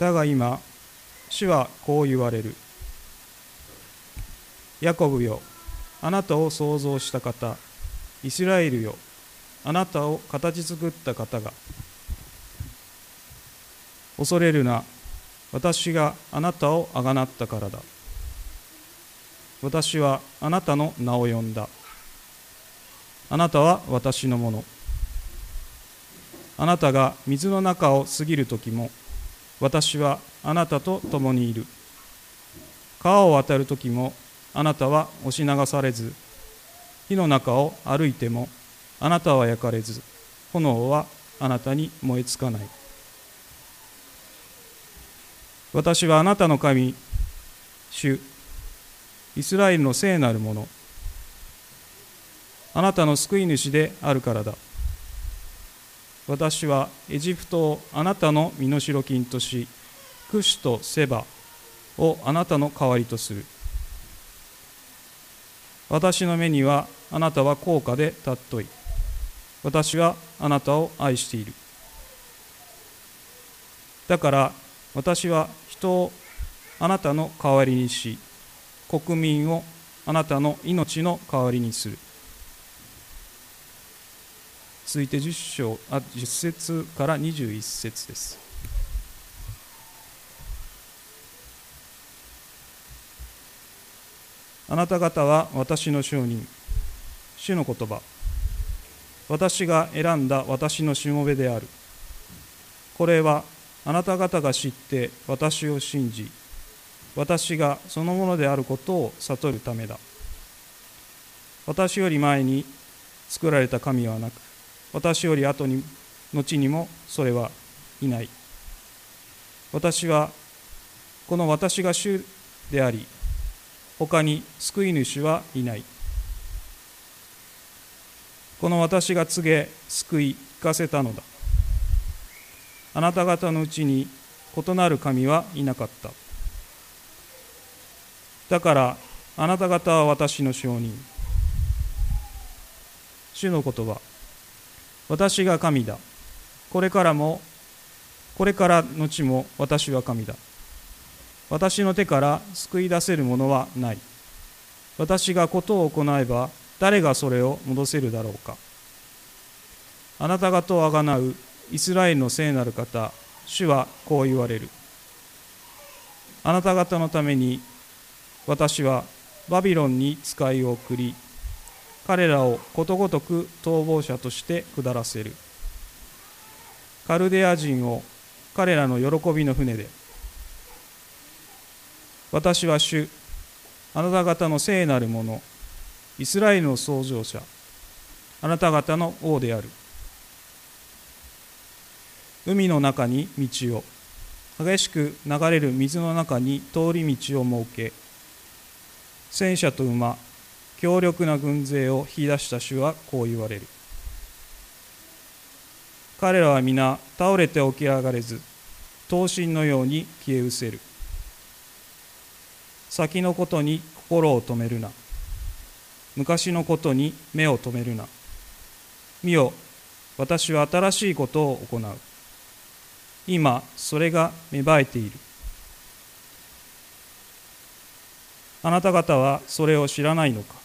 だが今主はこう言われる。ヤコブよあなたを創造した方。イスラエルよあなたを形作った方が。恐れるな私があなたをあがなったからだ。私はあなたの名を呼んだ。あなたは私のもの。あなたが水の中を過ぎる時も私はあなたと共にいる。川を渡る時もあなたは押し流されず火の中を歩いてもあなたは焼かれず炎はあなたに燃えつかない。私はあなたの神主イスラエルの聖なるもの。あなたの救い主であるからだ。私はエジプトをあなたの身代金としクシとセバをあなたの代わりとする。私の目にはあなたは高価で尊い。私はあなたを愛している。だから私は人をあなたの代わりにし国民をあなたの命の代わりにする。続いて10章あ10節から21節です。あなた方は私の証人主の言葉。私が選んだ私のしもべである。これはあなた方が知って私を信じ私がそのものであることを悟るためだ。私より前に作られた神はなく私より後に後にもそれはいない。私はこの私が主であり他に救い主はいない。この私が告げ救い聞かせたのだ。あなた方のうちに異なる神はいなかった。だからあなた方は私の証人。主の言葉。私が神だ。これからもこれから後も私は神だ。私の手から救い出せるものはない。私がことを行えば誰がそれを戻せるだろうか。あなた方をあがなうイスラエルの聖なる方主はこう言われる。あなた方のために私はバビロンに使いを送り彼らをことごとく逃亡者として下らせる。カルデア人を彼らの喜びの船で。私は主あなた方の聖なるものイスラエルの創造者あなた方の王である。海の中に道を激しく流れる水の中に通り道を設け戦車と馬強力な軍勢を引き出した主はこう言われる。彼らは皆倒れて起き上がれず刀身のように消え失せる。先のことに心を止めるな。昔のことに目を留めるな。見よ私は新しいことを行う。今それが芽生えている。あなた方はそれを知らないのか。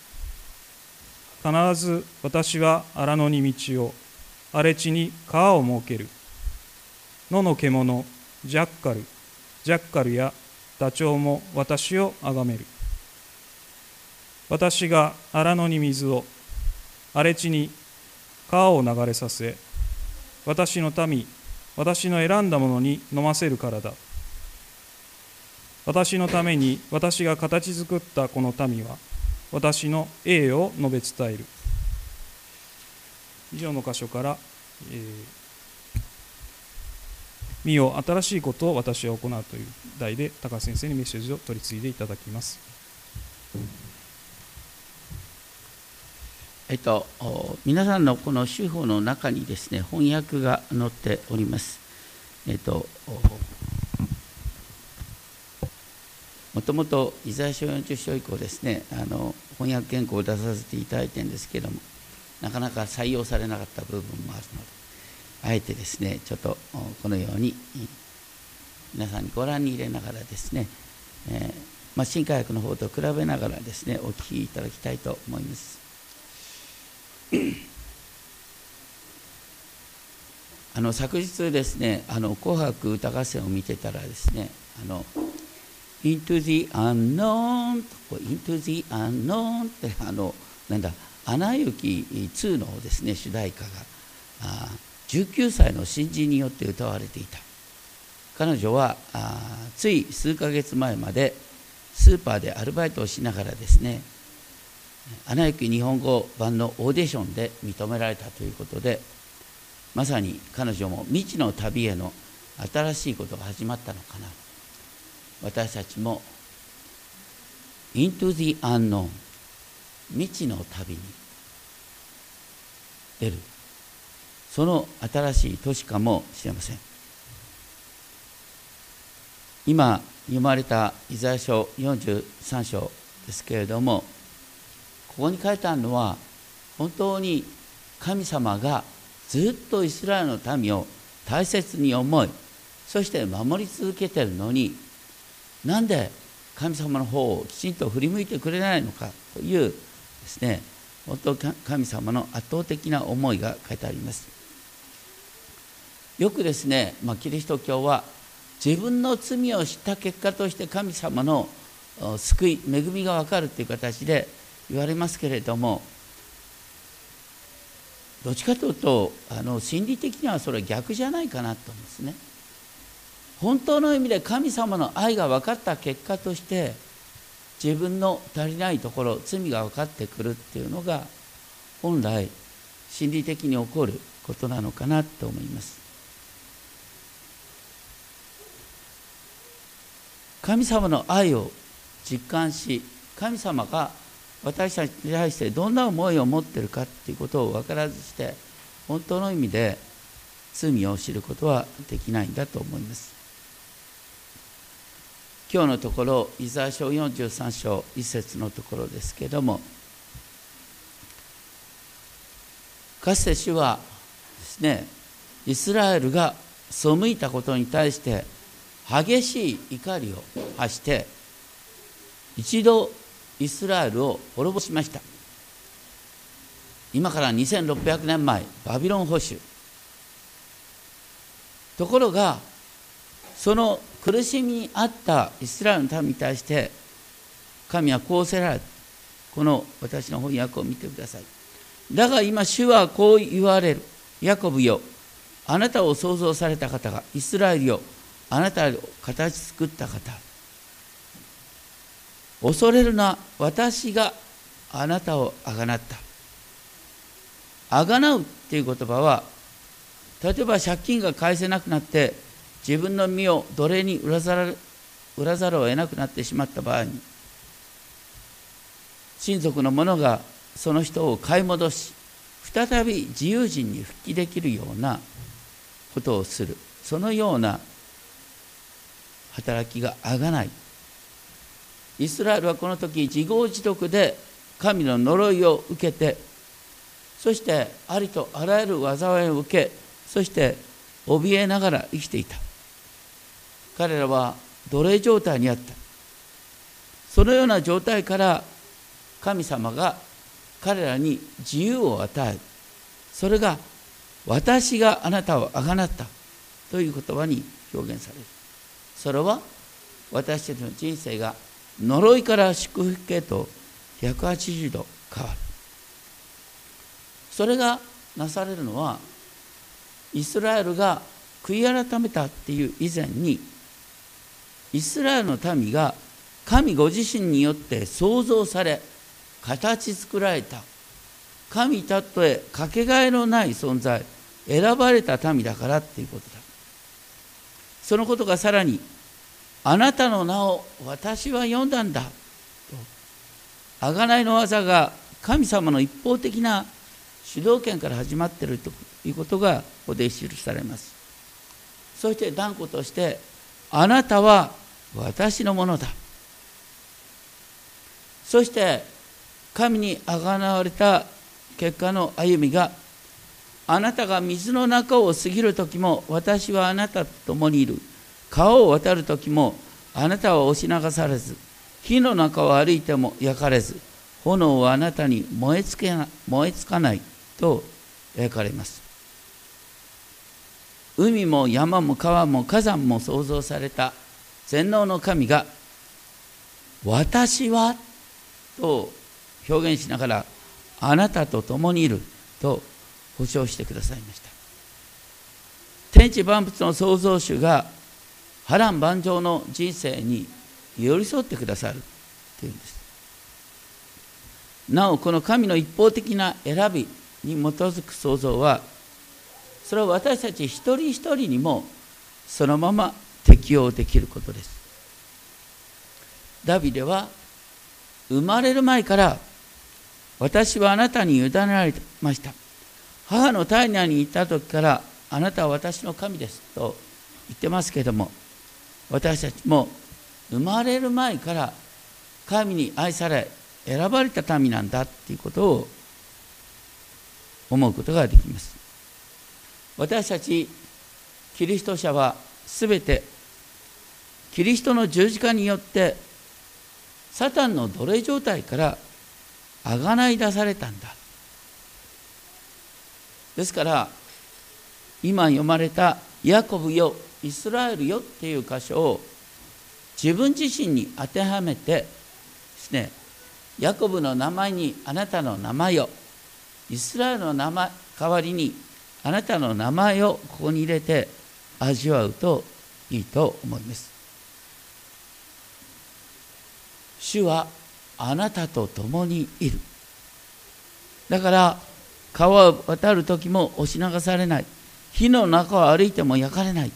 必ず私は荒野に道を荒れ地に川を設ける。野の獣ジャッカルジャッカルやダチョウも私をあがめる。私が荒野に水を荒れ地に川を流れさせ私の民私の選んだものに飲ませるからだ。私のために私が形作ったこの民は私の栄誉を述べ伝える以上の箇所から「えー、見よ新しいことを私は行う」という題で高橋先生にメッセージを取り次いでいただきます。えっと、皆さんのこの手法の中にですね翻訳が載っております。えっと、もともとイザヤ書40章以降ですねあの翻訳原稿を出させていただいてるんですけどもなかなか採用されなかった部分もあるのであえてですねちょっとこのように皆さんにご覧に入れながらですね、えー、まあ、新科学の方と比べながらですねお聞きいただきたいと思います。あの昨日ですね「あの紅白歌合戦」を見てたらですね「あの Into the Unknown」「Into the Unknown」ってあのなんだ「アナ雪2」のですね主題歌があ19歳の新人によって歌われていた。彼女はあつい数ヶ月前までスーパーでアルバイトをしながらですね「アナ雪日本語版」のオーディションで認められたということでまさに彼女も未知の旅への新しいことが始まったのかな。私たちも Into the Unknown 未知の旅に出る。その新しい年かもしれません。今読まれたイザヤ書43章ですけれどもここに書いてあるのは本当に神様がずっとイスラエルの民を大切に思いそして守り続けてるのになんで神様の方をきちんと振り向いてくれないのかというですね本当神様の圧倒的な思いが書いてありますよくですね、まあ、キリスト教は自分の罪を知った結果として神様の救い恵みが分かるという形で言われますけれどもどっちかというとあの心理的にはそれは逆じゃないかなと思うんですね。本当の意味で神様の愛が分かった結果として自分の足りないところ罪が分かってくるっていうのが本来心理的に起こることなのかなと思います。神様の愛を実感し神様が私たちに対してどんな思いを持ってるかっていうことを分からずして本当の意味で罪を知ることはできないんだと思います今日のところイザヤ書43章1節のところですけれどもかつて主はですねイスラエルが背いたことに対して激しい怒りを発して一度イスラエルを滅ぼしました。今から2600年前バビロン保守。ところがその苦しみにあったイスラエルの民に対して神はこうせられた。この私の翻訳を見てください。だが今主はこう言われる。ヤコブよあなたを創造された方がイスラエルよあなたを形作った方。恐れるな私があなたをあがなった。あがなうっていう言葉は例えば借金が返せなくなって自分の身を奴隷に売らざる売らざるを得なくなってしまった場合に親族の者がその人を買い戻し再び自由人に復帰できるようなことをする。そのような働きがあがない。イスラエルはこの時自業自得で神の呪いを受けてそしてありとあらゆる災いを受けそして怯えながら生きていた。彼らは奴隷状態にあった。そのような状態から神様が彼らに自由を与えそれが私があなたをあがなったという言葉に表現される。それは私たちの人生が呪いから祝福へと180度変わる。それがなされるのはイスラエルが悔い改めたっていう以前にイスラエルの民が神ご自身によって創造され形作られた。神たとえかけがえのない存在選ばれた民だからっていうことだ。そのことがさらにあなたの名を私は読んだんだ。と贖いの技が神様の一方的な主導権から始まっているということがここで記されます。そして断固としてあなたは私のものだ。そして神にあがなわれた結果の歩みがあなたが水の中を過ぎる時も私はあなたと共にいる。川を渡る時もあなたは押し流されず。火の中を歩いても焼かれず。炎はあなたに燃えつけ燃えつかないと描かれます。海も山も川も火山も創造された。全能の神が私はと表現しながらあなたと共にいると保証してくださいました。天地万物の創造主が波乱万丈の人生に寄り添ってくださるというんです。なおこの神の一方的な選びに基づく創造はそれは私たち一人一人にもそのまま適用できることです。ダビデは生まれる前から私はあなたに委ねられました。母の体内にいた時からあなたは私の神ですと言ってますけども私たちも生まれる前から神に愛され選ばれた民なんだっていうことを思うことができます。私たちキリスト者はすべてキリストの十字架によってサタンの奴隷状態からあがない出されたんだ。ですから今読まれた「ヤコブよイスラエルよ」っていう箇所を自分自身に当てはめてですねヤコブの名前にあなたの名前をイスラエルの名前代わりにあなたの名前をここに入れて味わうといいと思います。主はあなたと共にいる。だから川を渡る時も押し流されない。火の中を歩いても焼かれない。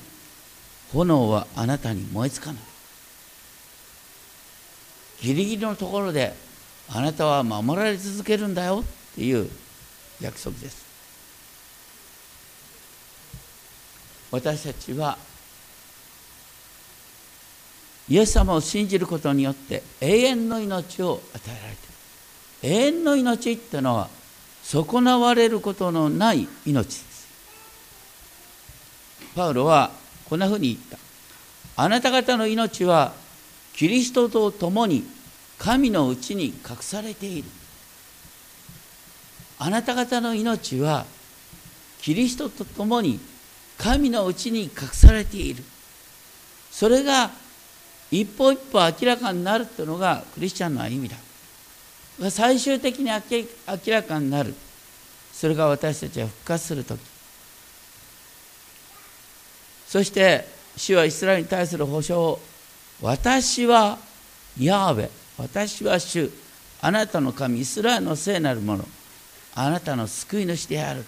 炎はあなたに燃えつかない。ギリギリのところであなたは守られ続けるんだよっていう約束です。私たちはイエス様を信じることによって永遠の命を与えられている。永遠の命ってのは損なわれることのない命です。パウロはこんなふうに言った。あなた方の命はキリストと共に神のうちに隠されている。あなた方の命はキリストと共に神のうちに隠されている。それが一歩一歩明らかになるというのがクリスチャンの歩みだ。最終的に明らかになる。それが私たちは復活する時。そして主はイスラエルに対する保証を私はヤーベ私は主あなたの神イスラエルの聖なるものあなたの救い主である。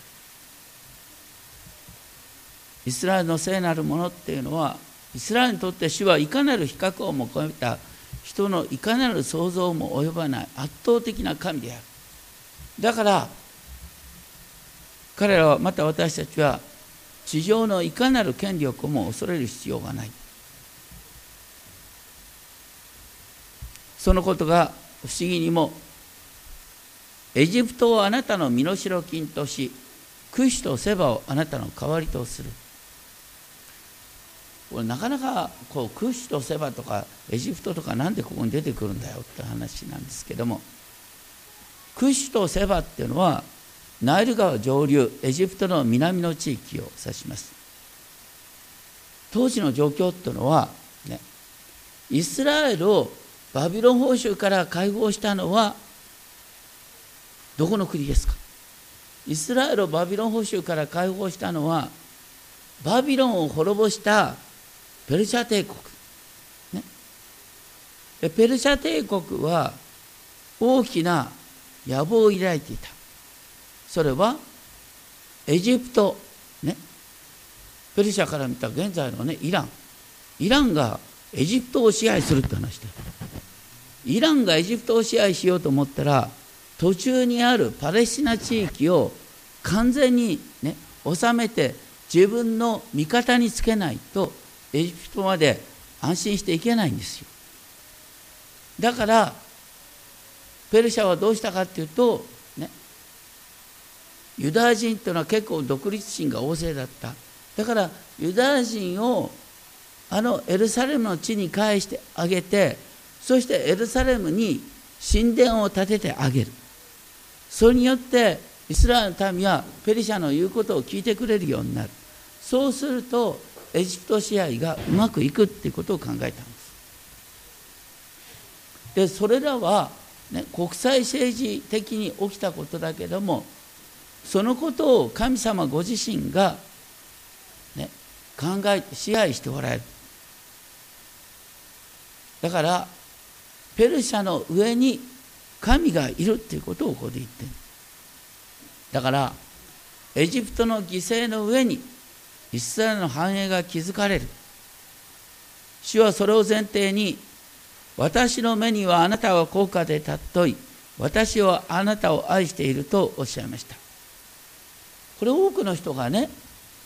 イスラエルの聖なるものっていうのはイスラエルにとって主はいかなる比較をも超えた人のいかなる想像も及ばない圧倒的な神である。だから彼らはまた私たちは地上のいかなる権力をも恐れる必要がない。そのことが不思議にもエジプトをあなたの身代金としクシとセバをあなたの代わりとする。これなかなかこうクッシュとセバとかエジプトとかなんでここに出てくるんだよって話なんですけどもクッシュとセバっていうのはナイル川上流エジプトの南の地域を指します。当時の状況っていうのは、ね、イスラエルをバビロン報酬から解放したのはどこの国ですか？イスラエルをバビロン報酬から解放したのはバビロンを滅ぼしたペルシャ帝国、ね、でペルシャ帝国は大きな野望を抱いていた。それはエジプト。ね。ペルシャから見た現在のねイラン。イランがエジプトを支配するって話でイランがエジプトを支配しようと思ったら途中にあるパレスチナ地域を完全にね治めて自分の味方につけないとエジプトまで安心していけないんですよ。だからペルシャはどうしたかっていうとねユダヤ人というのは結構独立心が旺盛だった。だからユダヤ人をあのエルサレムの地に返してあげてそしてエルサレムに神殿を建ててあげる。それによってイスラエルの民はペリシャの言うことを聞いてくれるようになる。そうするとエジプト支配がうまくいくっていうことを考えたんです。でそれらは、ね、国際政治的に起きたことだけどもそのことを神様ご自身が、ね、考え支配しておられる。だからペルシャの上に神がいるっていうことをここで言ってる。だからエジプトの犠牲の上にイスラエルの繁栄が築かれる。主はそれを前提に私の目にはあなたは高価で尊い。私はあなたを愛しているとおっしゃいました。これ多くの人がね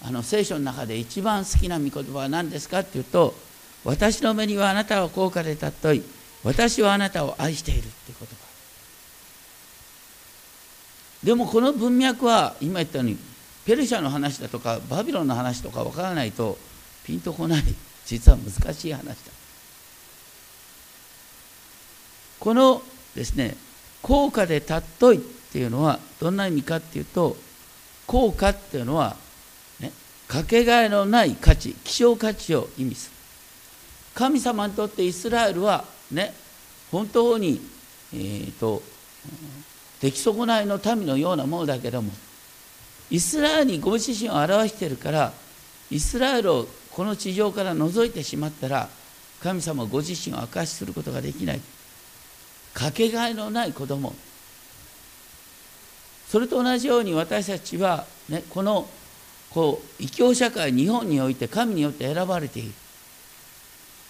あの聖書の中で一番好きな御言葉は何ですかっていうと私の目にはあなたは高価で尊い。私はあなたを愛しているっていう言葉。でもこの文脈は今言ったようにペルシャの話だとかバビロンの話とかわからないとピンとこない。実は難しい話だ。このですね効果で尊いっていうのはどんな意味かっていうと効果っていうのは、ね、かけがえのない価値希少価値を意味する。神様にとってイスラエルはね本当に、えーと、出来損ないの民のようなものだけどもイスラエルにご自身を表しているからイスラエルをこの地上から除いてしまったら神様ご自身を明かしすることができない。かけがえのない子供。それと同じように私たちは、ね、このこう異教社会日本において神によって選ばれている、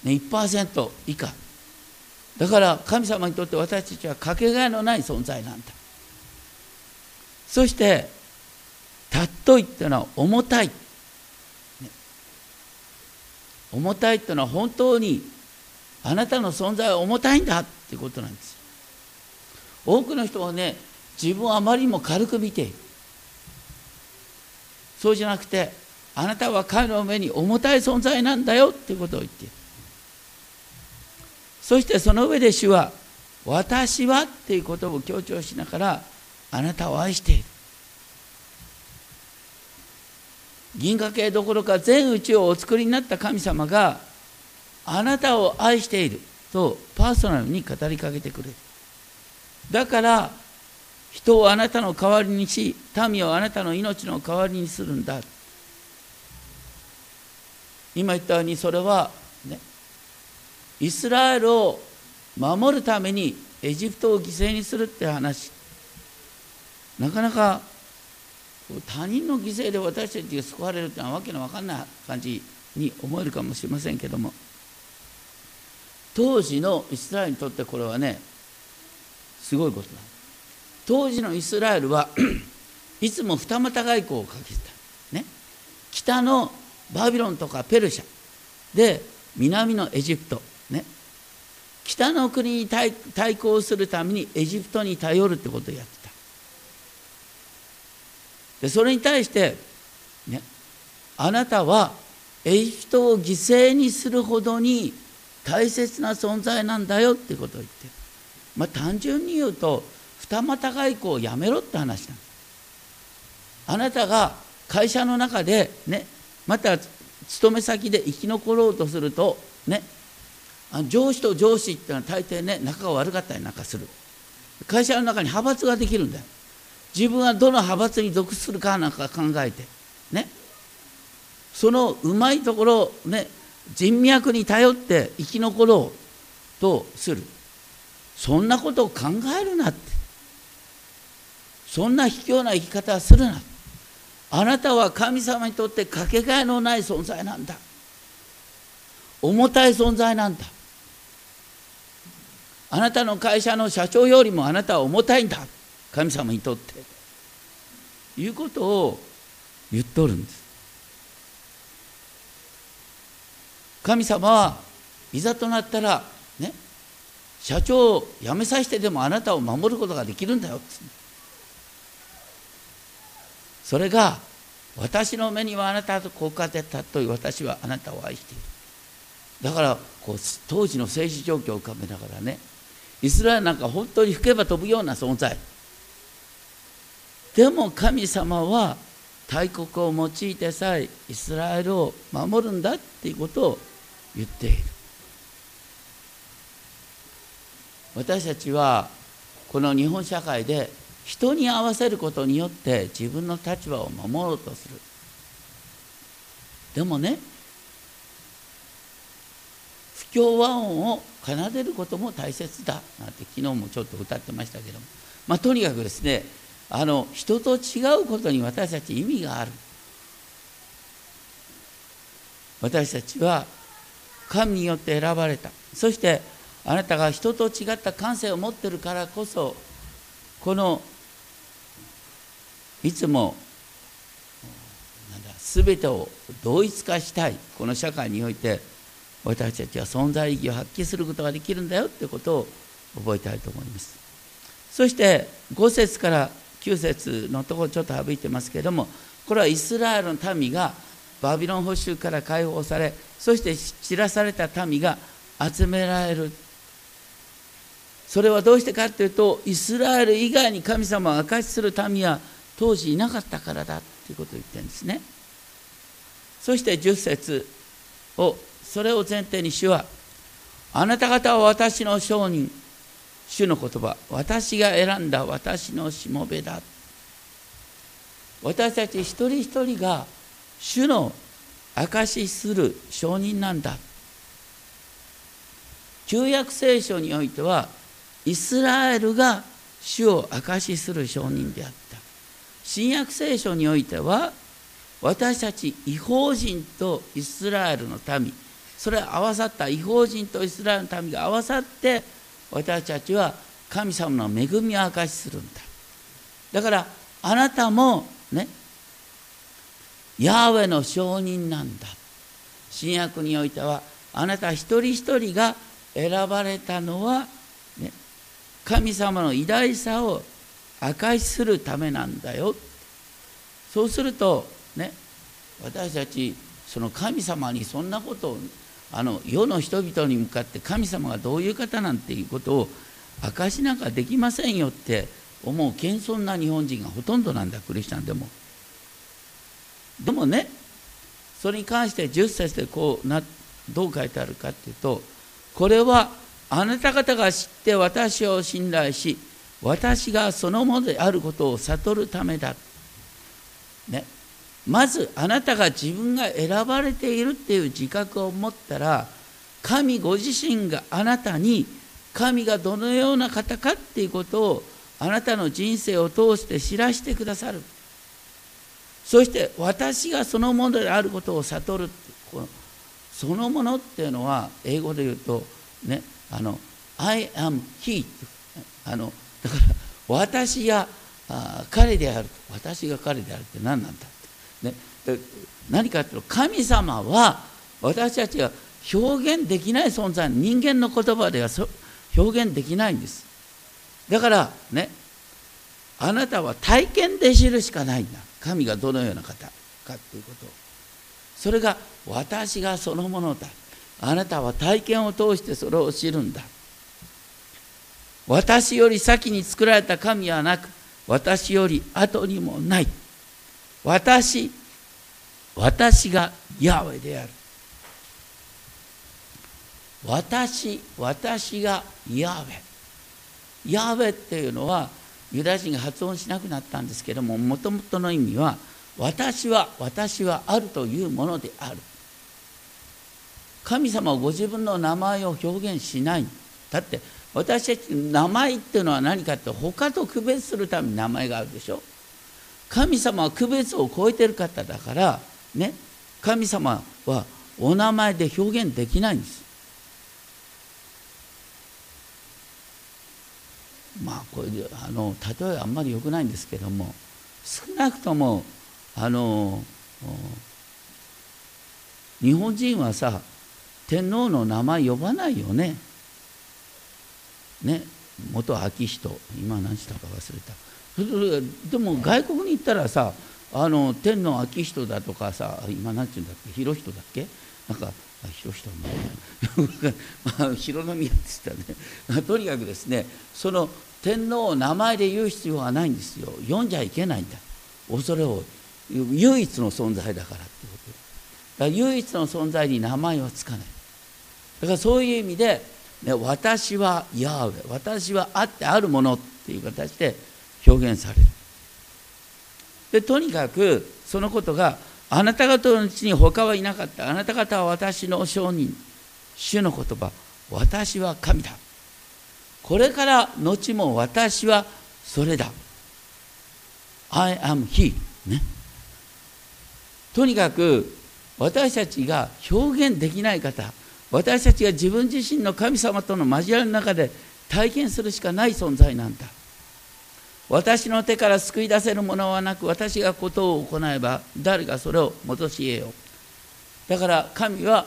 ね、1%以下。だから神様にとって私たちはかけがえのない存在なんだ。そして尊いっていうのは重たい、重たいっていうのは本当にあなたの存在は重たいんだっていうことなんです。多くの人はね自分をあまりにも軽く見ている。そうじゃなくてあなたは彼の目に重たい存在なんだよっていうことを言っている。そしてその上で主は私はっていうことを強調しながらあなたを愛している。銀河系どころか全宇宙をお作りになった神様があなたを愛しているとパーソナルに語りかけてくれる。だから人をあなたの代わりにし民をあなたの命の代わりにするんだ。今言ったようにそれはねイスラエルを守るためにエジプトを犠牲にするって話。なかなか他人の犠牲で私たちが救われるってのはわけのわかんない感じに思えるかもしれませんけども。当時のイスラエルにとってこれはねすごいことだ。当時のイスラエルは いつも二股外交をかけてた、ね、北のバビロンとかペルシャ。で南のエジプト。ね、北の国に対抗するためにエジプトに頼るってことをやってた。でそれに対して、ね、あなたはエジプトを犠牲にするほどに大切な存在なんだよってことを言って、まあ、単純に言うと二股外交をやめろって話なんあなたが会社の中でねまた勤め先で生き残ろうとするとね上司と上司っていうのは大抵ね仲が悪かったりなんかする。会社の中に派閥ができるんだよ。自分はどの派閥に属するかなんか考えてね。そのうまいところをね人脈に頼って生き残ろうとする。そんなことを考えるなって。そんな卑怯な生き方はするな。あなたは神様にとってかけがえのない存在なんだ。重たい存在なんだ。あなたの会社の社長よりもあなたは重たいんだ。神様にとって。いうことを言っとるんです。神様はいざとなったらね社長を辞めさせてでもあなたを守ることができるんだよ。それが私の目にはあなたと高価で尊い私はあなたを愛している。だからこう当時の政治状況を浮かべながらねイスラエルなんか本当に吹けば飛ぶような存在。でも神様は大国を用いてさえイスラエルを守るんだっていうことを言っている。私たちはこの日本社会で人に合わせることによって自分の立場を守ろうとする。でもね不協和音を奏でることも大切だなんて昨日もちょっと歌ってましたけども、まあ、とにかくですねあの人と違うことに私たち意味がある。私たちは神によって選ばれた。そしてあなたが人と違った感性を持ってるからこそこのいつもなんだ全てを同一化したい。この社会において私たちは存在意義を発揮することができるんだよってことを覚えたいと思います。そして5節から9節のところちょっと省いてますけれどもこれはイスラエルの民がバビロン捕囚から解放されそして散らされた民が集められる。それはどうしてかというとイスラエル以外に神様を証しする民は当時いなかったからだということを言ってるんですね。そして10節をそれを前提に主はあなた方は私の証人主の言葉私が選んだ私のしもべだ。私たち一人一人が主の証しする証人なんだ。旧約聖書においてはイスラエルが主を証しする証人であった。新約聖書においては私たち違法人とイスラエルの民それ合わさった違法人とイスラエルの民が合わさって私たちは神様の恵みを証しするんだ。だからあなたもねヤーウェの証人なんだ。新約においてはあなた一人一人が選ばれたのは、ね、神様の偉大さを証しするためなんだよ。そうするとね私たちその神様にそんなことをあの世の人々に向かって神様がどういう方なんていうことを証しなんかできませんよって思う謙遜な日本人がほとんどなんだクリスチャンでも。でもねそれに関して10節でこうなどう書いてあるかっていうとこれはあなた方が知って私を信頼し私がそのものであることを悟るためだ。ね、まずあなたが自分が選ばれているっていう自覚を持ったら神ご自身があなたに神がどのような方かっていうことをあなたの人生を通して知らせてくださる。そして私がそのものであることを悟るこのそのものっていうのは英語で言うとねあの I am he あのだから私が彼である私が彼であるって何なんだね、何かというと神様は私たちが表現できない存在人間の言葉では表現できないんです。だからね。あなたは体験で知るしかないんだ。神がどのような方かっていうことそれが私がそのものだ。あなたは体験を通してそれを知るんだ。私より先に作られた神はなく私より後にもない。私私がヤーウェである。私私がヤーウェヤウェっていうのはユダヤ人が発音しなくなったんですけどももともとの意味は私は私はあるというものである。神様はご自分の名前を表現しない。だって私たち名前っていうのは何かって他と区別するために名前があるでしょ。神様は区別を超えてる方だからね神様はお名前で表現できないんですまあこれあの例えあんまり良くないんですけども少なくともあの日本人はさ天皇の名前呼ばないよね。ね元昭仁今何したか忘れた。でも外国に行ったらさあの天皇昭仁だとかさ今何て言うんだっけ？博仁だっけ？なんか広島 まあ、広宮って言ったね。とにかくですねその天皇を名前で言う必要はないんですよ。読んじゃいけないんだ。恐れを唯一の存在だからってことだから唯一の存在に名前はつかない。だからそういう意味で、ね、私はヤーウェ私はあってあるものっていう形で表現される。でとにかくそのことがあなた方のうちに他はいなかった。あなた方は私の証人。主の言葉。私は神だ。これから後も私はそれだ。I am he ね。とにかく私たちが表現できない方。私たちが自分自身の神様との交わりの中で体験するしかない存在なんだ。私の手から救い出せるものはなく私がことを行えば誰がそれを戻し得よう。だから神は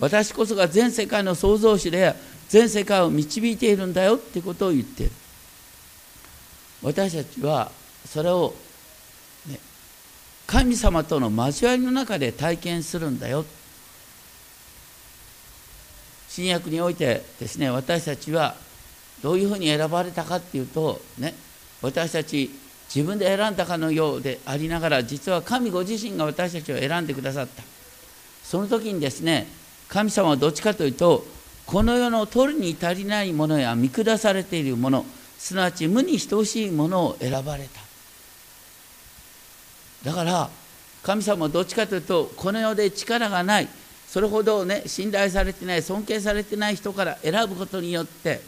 私こそが全世界の創造主で全世界を導いているんだよってことを言ってる。私たちはそれを、ね、神様との交わりの中で体験するんだよ。新約においてですね私たちはどういうふうに選ばれたかっていうとね私たち自分で選んだかのようでありながら実は神ご自身が私たちを選んでくださった。その時にですね神様はどっちかというとこの世の取るに足りないものや見下されているものすなわち無に等しいものを選ばれた。だから神様はどっちかというとこの世で力がないそれほどね信頼されてない尊敬されてない人から選ぶことによって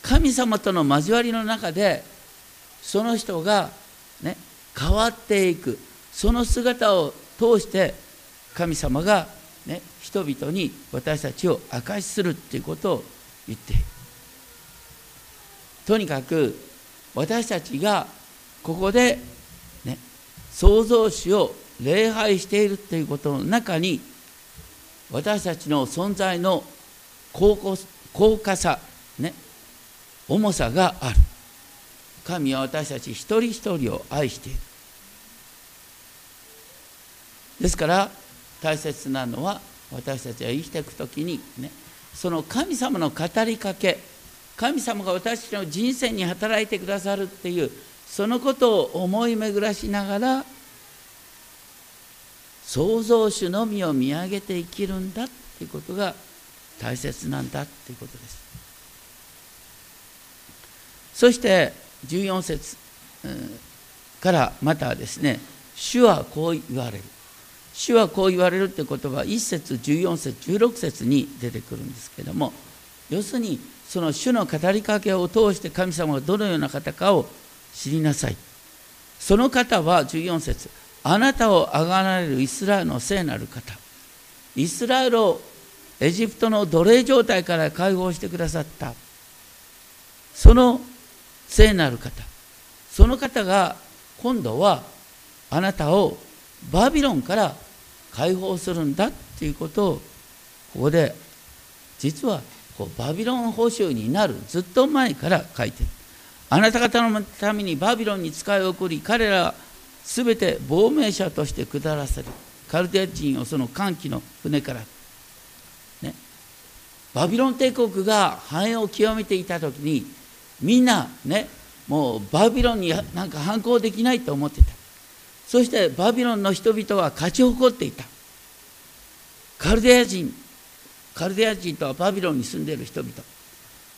神様との交わりの中でその人が、ね、変わっていく。その姿を通して神様が、ね、人々に私たちを証しするっていうことを言っている。とにかく私たちがここで、ね、創造主を礼拝しているということの中に私たちの存在の高価さ、ね、重さがある。神は私たち一人一人を愛している。ですから大切なのは私たちが生きていく時にねその神様の語りかけ神様が私たちの人生に働いてくださるっていうそのことを思い巡らしながら創造主のみを見上げて生きるんだっていうことが大切なんだっていうことです。そして14節からまたですね主はこう言われる。主はこう言われるって言葉は1節14節16節に出てくるんですけれども要するにその主の語りかけを通して神様がどのような方かを知りなさい。その方は14節あなたをあがられるイスラエルの聖なる方。イスラエルをエジプトの奴隷状態から解放してくださった。その聖なる方。その方が今度はあなたをバビロンから解放するんだっていうことをここで実はこうバビロン報酬になるずっと前から書いてる。あなた方のためにバビロンに使い送り彼らは全て亡命者として下らせる。カルデア人をその歓喜の船から、ね、バビロン帝国が繁栄を極めていた時にみんなねもうバビロンになんか反抗できないと思ってた。そしてバビロンの人々は勝ち誇っていた。カルデア人カルデア人とはバビロンに住んでいる人々。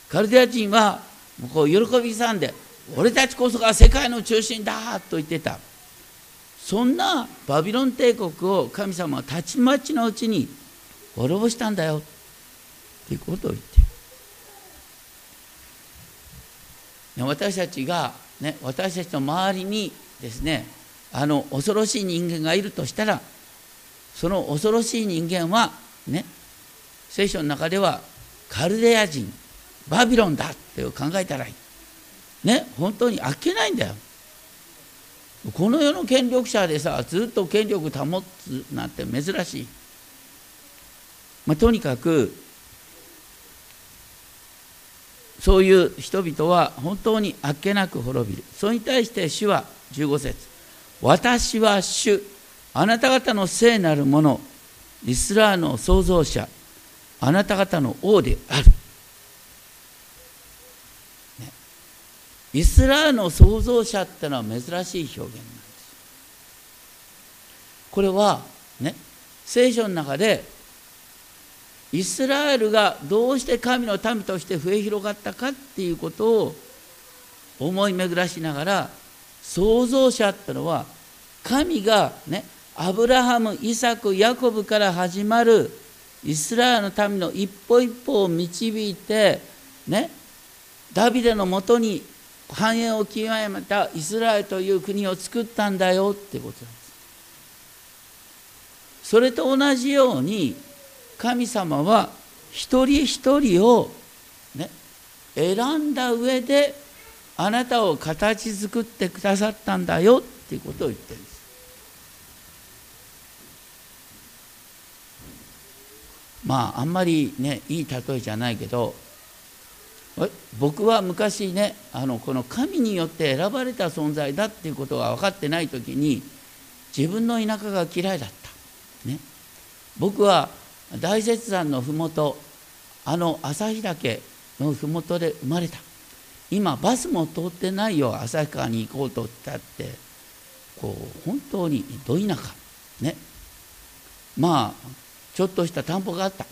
カルデア人はもうこう喜びさんで俺たちこそが世界の中心だと言ってた。そんなバビロン帝国を神様はたちまちのうちに滅ぼしたんだよ。ということを言って私たちが、ね、私たちの周りにですねあの恐ろしい人間がいるとしたらその恐ろしい人間はね聖書の中ではカルデア人バビロンだって考えたらいいね本当にあっけないんだよ。この世の権力者でさずっと権力保つなんて珍しい、まあ、とにかくそういう人々は本当にあっけなく滅びる。それに対して主は15節私は主あなた方の聖なるものイスラーの創造者あなた方の王である、ね、イスラエルの創造者ってのは珍しい表現なんです。これはね聖書の中でイスラエルがどうして神の民として増え広がったかっていうことを思い巡らしながら創造者ってのは神がねアブラハムイサクヤコブから始まるイスラエルの民の一歩一歩を導いてねダビデのもとに繁栄を極めたイスラエルという国を作ったんだよってことなんです。それと同じように神様は一人一人を、ね、選んだ上であなたを形作ってくださったんだよっていうことを言ってるんです。まああんまりねいい例えじゃないけど僕は昔ねあのこの神によって選ばれた存在だっていうことが分かってない時に自分の田舎が嫌いだった。ね、僕は大雪山の麓あの旭岳の麓で生まれた。今バスも通ってないよ旭川に行こうとったってこう本当にど田舎。ね。まあちょっとした田んぼがあった。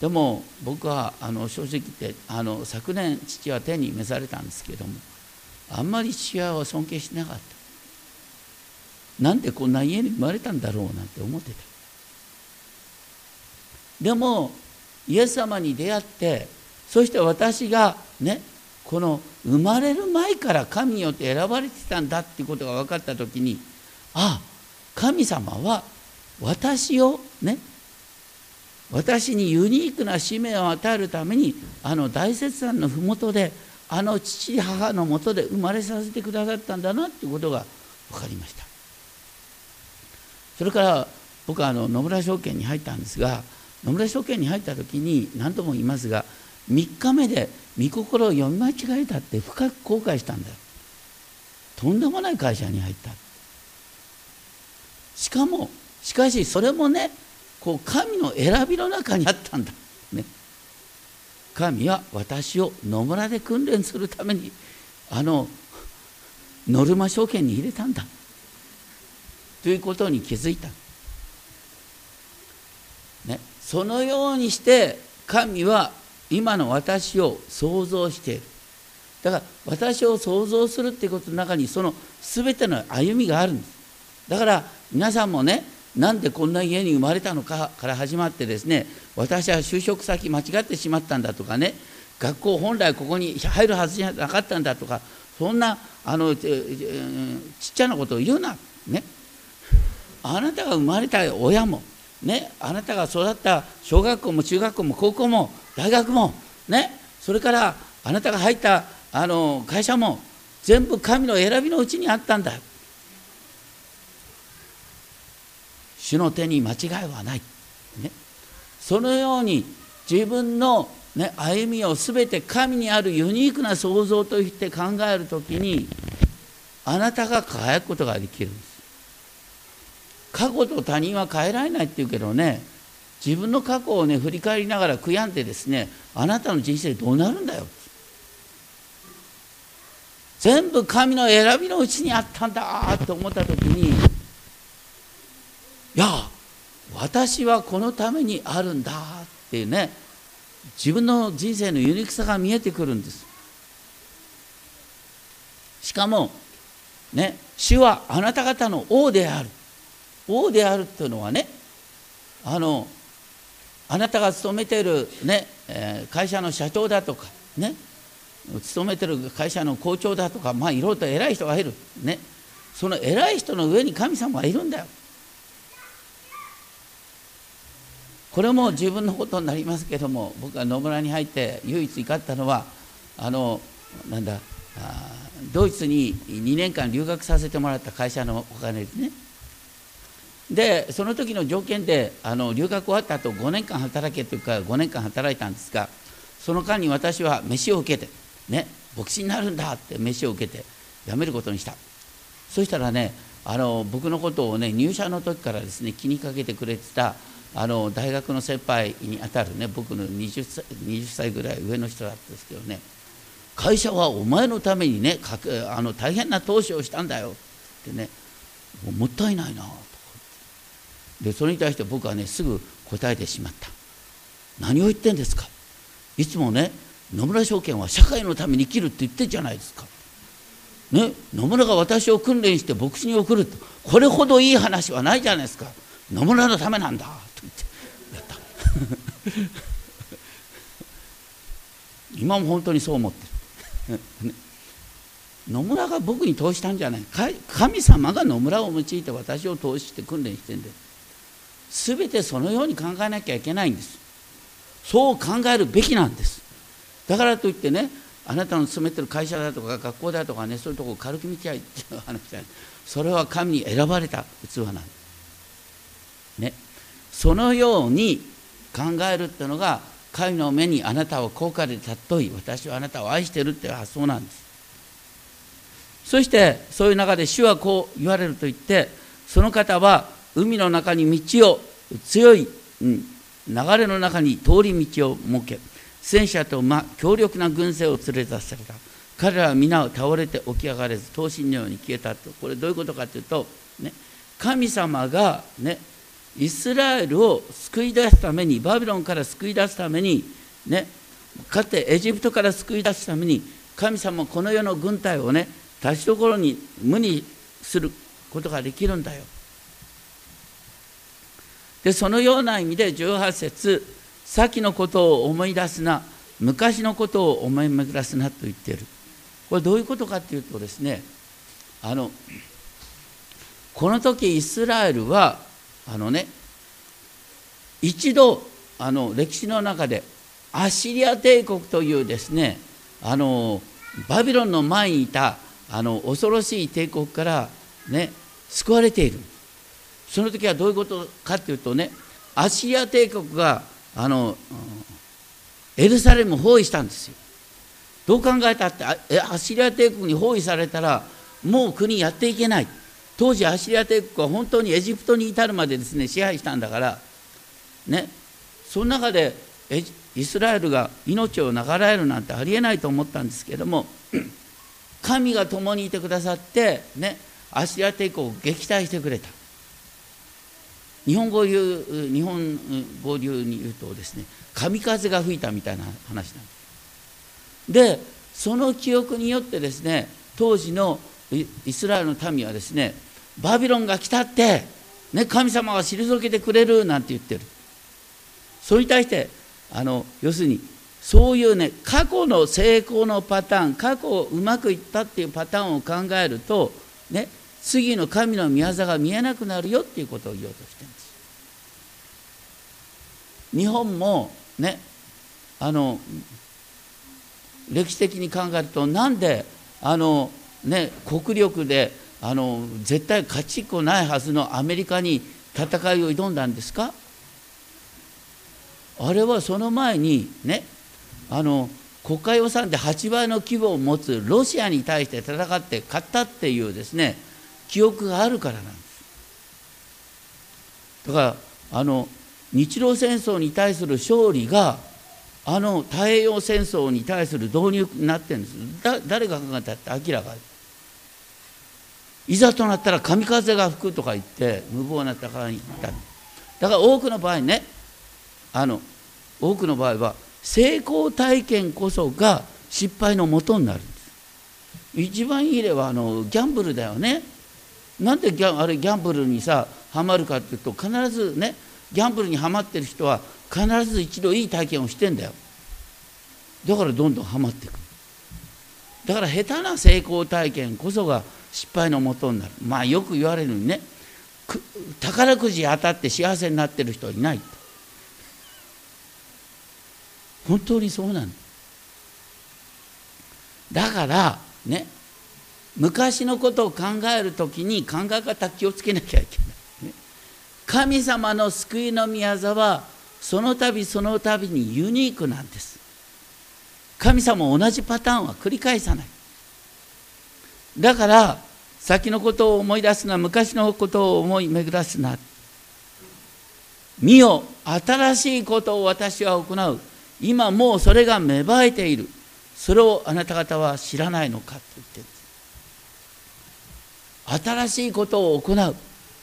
でも僕はあの正直言ってあの昨年父は手に召されたんですけどもあんまり父親を尊敬しなかった。なんでこんな家に生まれたんだろうなんて思ってた。でもイエス様に出会ってそして私がねこの生まれる前から神によって選ばれてたんだっていうことが分かった時にあ神様は私をね私にユニークな使命を与えるためにあの大雪山の麓であの父母のもとで生まれさせてくださったんだなっていうことが分かりました。それから僕はあの野村証券に入ったんですが野村証券に入った時に何度も言いますが3日目で御心を読み間違えたって深く後悔したんだよ。とんでもない会社に入った。しかもしかしそれもねこう神の選びの中にあったんだ、ね、神は私を野村で訓練するためにあのノルマ証券に入れたんだ。ということに気づいた、ね、そのようにして神は今の私を想像している。だから私を想像するっていうことの中にその全ての歩みがあるんです。だから皆さんもねなんでこんな家に生まれたのかから始まってですね私は就職先間違ってしまったんだとかね学校本来ここに入るはずじゃなかったんだとかそんなあのちっちゃなことを言うな。ね。あなたが生まれた親もねあなたが育った小学校も中学校も高校も大学もねそれからあなたが入ったあの会社も全部神の選びのうちにあったんだ。主の手に間違いはない、ね、そのように自分の、ね、歩みを全て神にあるユニークな創造として考える時にあなたが輝くことができるんです。過去と他人は変えられないっていうけどね自分の過去をね振り返りながら悔やんでですねあなたの人生どうなるんだよ。全部神の選びのうちにあったんだと思った時にいや私はこのためにあるんだっていうね自分の人生のユニークさが見えてくるんです。しかもね主はあなた方の王である。王であるっていうのはねあのあなたが勤めている、ねえ会社の社長だとかね勤めてる会社の校長だとかまあいろいろと偉い人がいるね。その偉い人の上に神様がいるんだよ。これも自分のことになりますけども僕が野村に入って唯一怒ったのはあのなんだドイツに2年間留学させてもらった会社のお金ですね。でその時の条件であの留学終わった後5年間働けというか5年間働いたんですがその間に私は飯を受けてね牧師になるんだって飯を受けて辞めることにした。そしたらねあの僕のことをね入社の時からですね気にかけてくれてたあの大学の先輩にあたるね僕の 20, 歳20歳ぐらい上の人だったんですけどね会社はお前のためにねあの大変な投資をしたんだよってねもったいないな。とでそれに対して僕はねすぐ答えてしまった。何を言ってんですか。いつもね野村証券は社会のために生きるって言ってるじゃないですか。ね野村が私を訓練して牧師に送るとこれほどいい話はないじゃないですか。野村のためなんだと言ってやった。今も本当にそう思ってる。野村が僕に投資したんじゃない。神様が野村を用いて私を投資して訓練してんで全てそのように考えなきゃいけないんです。そう考えるべきなんです。だからといってねあなたの勤めてる会社だとか学校だとかねそういうとこを軽く見ちゃいっていう話じゃない。それは神に選ばれた器なんです。ね。そのように考えるっていうのが神の目にあなたを高価で尊い私はあなたを愛してるっていう発想なんです。そしてそういう中で主はこう言われると言ってその方は海の中に道を強い、流れの中に通り道を設け戦車と馬強力な軍勢を連れ出された彼らは皆倒れて起き上がれず刀身のように消えたとこれどういうことかというと、ね、神様が、ね、イスラエルを救い出すためにバビロンから救い出すためにねかつてエジプトから救い出すために神様この世の軍隊をね立ちどころに無にすることができるんだよ。でそのような意味で18節先のことを思い出すな昔のことを思い巡らすなと言っている。これどういうことかっていうとですねあのこの時イスラエルはあのね一度あの歴史の中でアッシリア帝国というですねあのバビロンの前にいたあの恐ろしい帝国からね救われている。その時はどういうことかっていうとねアッシリア帝国があのエルサレムを包囲したんですよ。どう考えたってアッシリア帝国に包囲されたらもう国やっていけない。当時アッシリア帝国は本当にエジプトに至るまでですね支配したんだからね。その中でイスラエルが命を流れるなんてありえないと思ったんですけども 神が共にいてくださってねアシリア帝国を撃退してくれた。日本語流日本語流に言うとですね神風が吹いたみたいな話なんです。でその記憶によってですね当時のイスラエルの民はですねバビロンが来たって、ね、神様が退けてくれるなんて言ってる。それに対してあの要するにそういうね過去の成功のパターン過去うまくいったっていうパターンを考えるとね次の神の御業が見えなくなるよっていうことを言おうとしてるんです。日本もねあの歴史的に考えるとなんであのね国力であの絶対勝ちっこないはずのアメリカに戦いを挑んだんですか？あれはその前にねあの国家予算で8倍の規模を持つロシアに対して戦って勝ったっていうですね記憶があるからなんです。だからあの日露戦争に対する勝利があの太平洋戦争に対する導入になってるんです。だ誰が考えたって明らか。いざとなったら神風が吹くとか言って無謀な戦いに行った。だから多くの場合ねあの多くの場合は成功体験こそが失敗のもとになるんです。一番いい例はあのギャンブルだよね。なんでギャあれギャンブルにさハマるかっていうと必ずねギャンブルにはまってる人は必ず一度いい体験をしてんだよ。だからどんどんはまっていく。だから下手な成功体験こそが失敗のもとになる。まあよく言われるにね宝くじ当たって幸せになってる人はいない。本当にそうなんだ。だからね昔のことを考える時に考え方気をつけなきゃいけない、神様の救いの御業はその度その度にユニークなんです。神様同じパターンは繰り返さない。だから先のことを思い出すな昔のことを思い巡らすな。見よ新しいことを私は行う。今もうそれが芽生えている。それをあなた方は知らないのかと言ってる。新しいことを行う。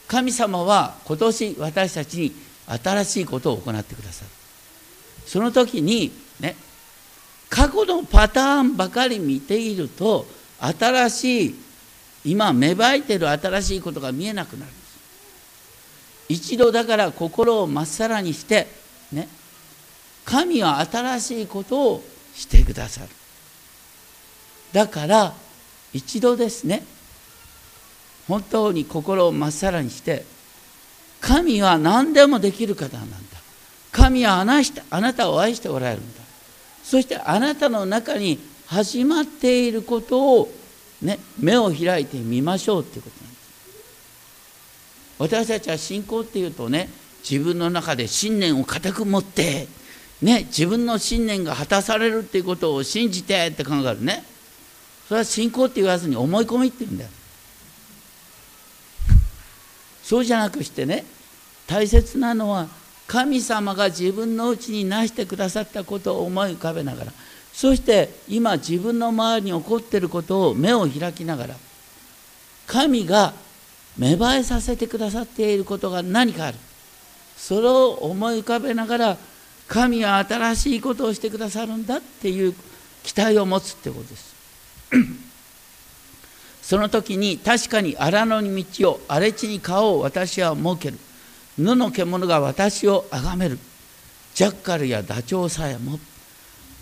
神様は今年私たちに新しいことを行ってくださる。その時にね過去のパターンばかり見ていると新しい今芽生えてる新しいことが見えなくなるんです。一度だから心をまっさらにしてね神は新しいことをしてくださる。だから一度ですね本当に心をまっさらにして神は何でもできる方なんだ。神はあなたを愛しておられるんだ。そしてあなたの中に始まっていることを、ね、目を開いてみましょうっていうことなんです。私たちは信仰っていうとね自分の中で信念を固く持ってね自分の信念が果たされるっていうことを信じてって考えるね。それは信仰って言わずに思い込みって言うんだよ。そうじゃなくしてね大切なのは神様が自分のうちになしてくださったことを思い浮かべながらそして今自分の周りに起こっていることを目を開きながら神が芽生えさせてくださっていることが何かある。それを思い浮かべながら神は新しいことをしてくださるんだっていう期待を持つってことです。その時に確かに荒野に道を荒れ地に顔を私は設ける。野の獣が私を崇める。ジャッカルやダチョウさえも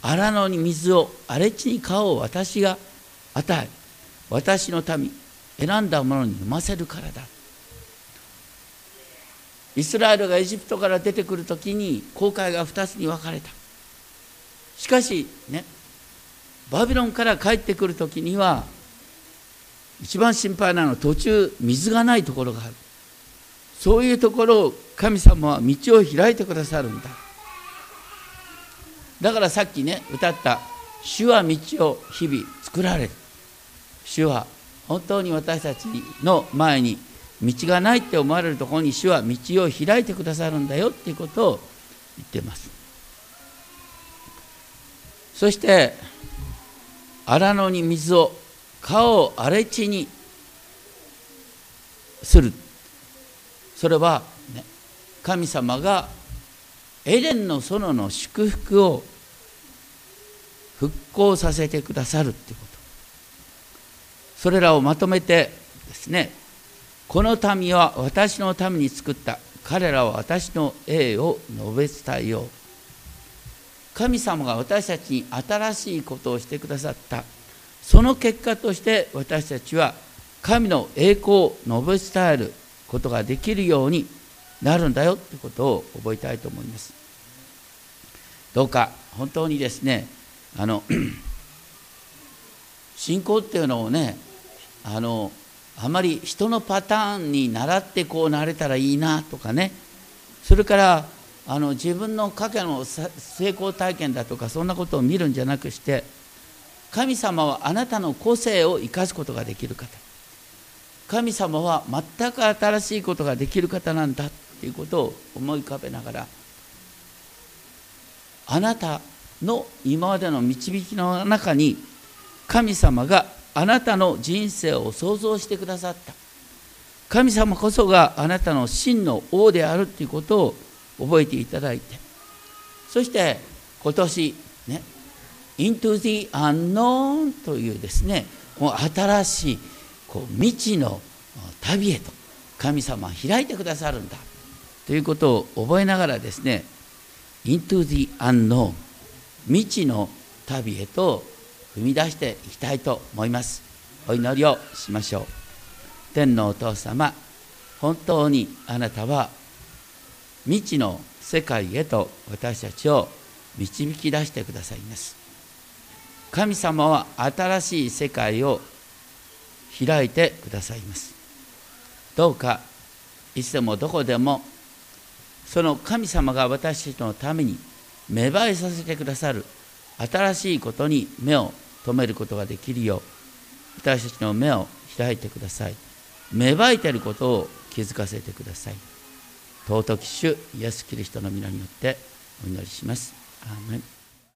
荒野に水を荒れ地に顔を私が与え。私の民選んだものに飲ませるからだ。イスラエルがエジプトから出てくる時に航海が2つに分かれた。しかしねバビロンから帰ってくる時には一番心配なのは途中水がないところがある。そういうところを神様は道を開いてくださるんだ。だからさっきね歌った「主は道を日々作られる」主は本当に私たちの前に道がないって思われるところに主は道を開いてくださるんだよっていうことを言ってます。そして荒野に水を顔を荒れ地にする。それは、ね、神様がエレンの園の祝福を復興させてくださるってこと。それらをまとめてですねこの民は私のために作った。彼らは私の栄を述べ伝えよう。神様が私たちに新しいことをしてくださった。その結果として私たちは神の栄光を述べ伝えることができるようになるんだよということを覚えたいと思います。どうか本当にですねあの 信仰っていうのをねあのあまり人のパターンに倣ってこうなれたらいいなとかね。それからあの自分の過去の成功体験だとかそんなことを見るんじゃなくして神様はあなたの個性を生かすことができる方。神様は全く新しいことができる方なんだっていうことを思い浮かべながらあなたの今までの導きの中に神様があなたの人生を創造してくださった。神様こそがあなたの真の王であるということを覚えていただいてそして今年ね Into the Unknown というですねもう新しいこう未知の旅へと神様は開いてくださるんだということを覚えながらですね Into the Unknown 未知の旅へと踏み出していきたいと思います。お祈りをしましょう。天のお父様本当にあなたは未知の世界へと私たちを導き出してくださいます。神様は新しい世界を開いてくださいます。どうかいつでもどこでもその神様が私たちのために芽生えさせてくださる新しいことに目を留めることができるよう私たちの目を開いてください。芽生えていることを気づかせてください。尊き主イエス・キリストの皆によってお祈りします。アーメン。